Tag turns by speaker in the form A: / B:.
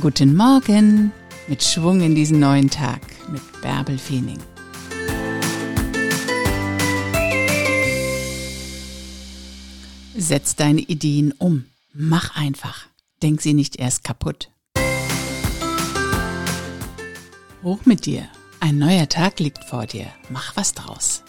A: Guten Morgen mit Schwung in diesen neuen Tag mit Bärbel Feening. Setz deine Ideen um. Mach einfach. Denk sie nicht erst kaputt. Hoch mit dir. Ein neuer Tag liegt vor dir. Mach was draus.